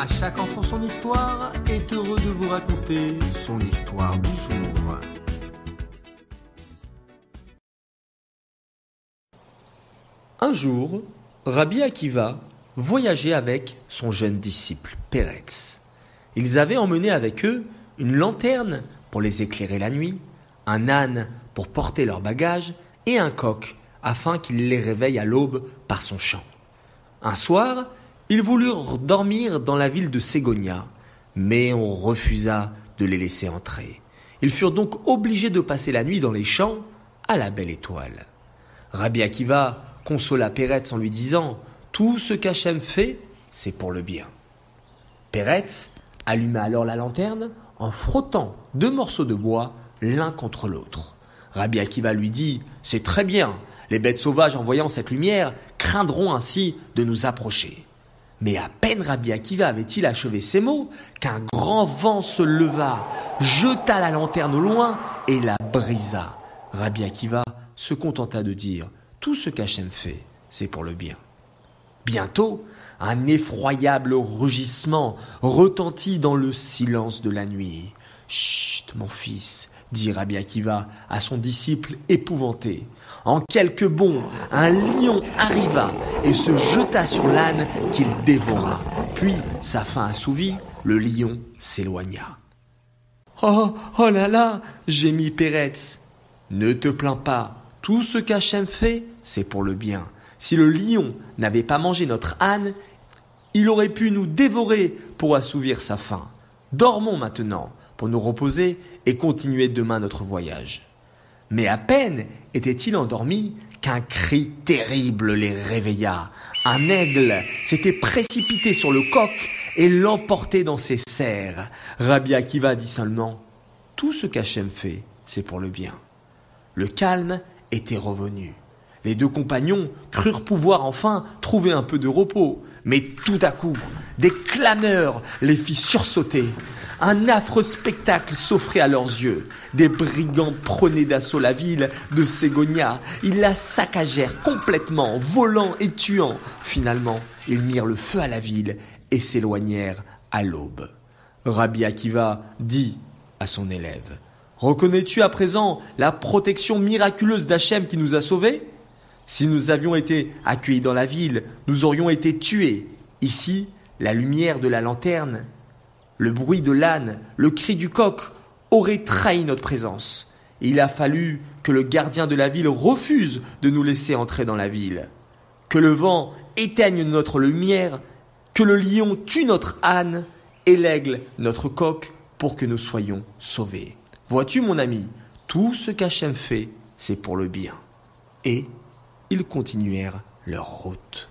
À chaque enfant son histoire est heureux de vous raconter son histoire du jour. Un jour, Rabbi Akiva voyageait avec son jeune disciple Peretz. Ils avaient emmené avec eux une lanterne pour les éclairer la nuit, un âne pour porter leurs bagages et un coq afin qu'il les réveille à l'aube par son chant. Un soir, ils voulurent dormir dans la ville de Ségonia, mais on refusa de les laisser entrer. Ils furent donc obligés de passer la nuit dans les champs à la belle étoile. Rabbi Akiva consola Peretz en lui disant Tout ce qu'Hachem fait, c'est pour le bien. Peretz alluma alors la lanterne en frottant deux morceaux de bois l'un contre l'autre. Rabbi Akiva lui dit C'est très bien, les bêtes sauvages en voyant cette lumière craindront ainsi de nous approcher. Mais à peine Rabbi Akiva avait-il achevé ces mots qu'un grand vent se leva, jeta la lanterne au loin et la brisa. Rabbi Akiva se contenta de dire Tout ce qu'Hachem fait, c'est pour le bien. Bientôt, un effroyable rugissement retentit dans le silence de la nuit. Chut, mon fils, dit Rabbi Akiva à son disciple épouvanté. En quelques bonds, un lion arriva et se jeta sur l'âne qu'il dévora. Puis, sa faim assouvie, le lion s'éloigna. Oh, oh là là, gémit Péretz. Ne te plains pas, tout ce qu'Hachem fait, c'est pour le bien. Si le lion n'avait pas mangé notre âne, il aurait pu nous dévorer pour assouvir sa faim. Dormons maintenant pour nous reposer et continuer demain notre voyage. Mais à peine étaient-ils endormis qu'un cri terrible les réveilla. Un aigle s'était précipité sur le coq et l'emportait dans ses serres. Rabbi Akiva dit seulement Tout ce qu'Hachem fait, c'est pour le bien. Le calme était revenu. Les deux compagnons crurent pouvoir enfin trouver un peu de repos, mais tout à coup, des clameurs les fit sursauter. Un affreux spectacle s'offrait à leurs yeux. Des brigands prenaient d'assaut la ville de Ségonia. Ils la saccagèrent complètement, volant et tuant. Finalement, ils mirent le feu à la ville et s'éloignèrent à l'aube. Rabbi Akiva dit à son élève Reconnais-tu à présent la protection miraculeuse d'Hachem qui nous a sauvés? Si nous avions été accueillis dans la ville, nous aurions été tués. Ici, la lumière de la lanterne le bruit de l'âne, le cri du coq auraient trahi notre présence. Il a fallu que le gardien de la ville refuse de nous laisser entrer dans la ville, que le vent éteigne notre lumière, que le lion tue notre âne et l'aigle notre coq pour que nous soyons sauvés. Vois-tu mon ami, tout ce qu'Hachem fait, c'est pour le bien. Et ils continuèrent leur route.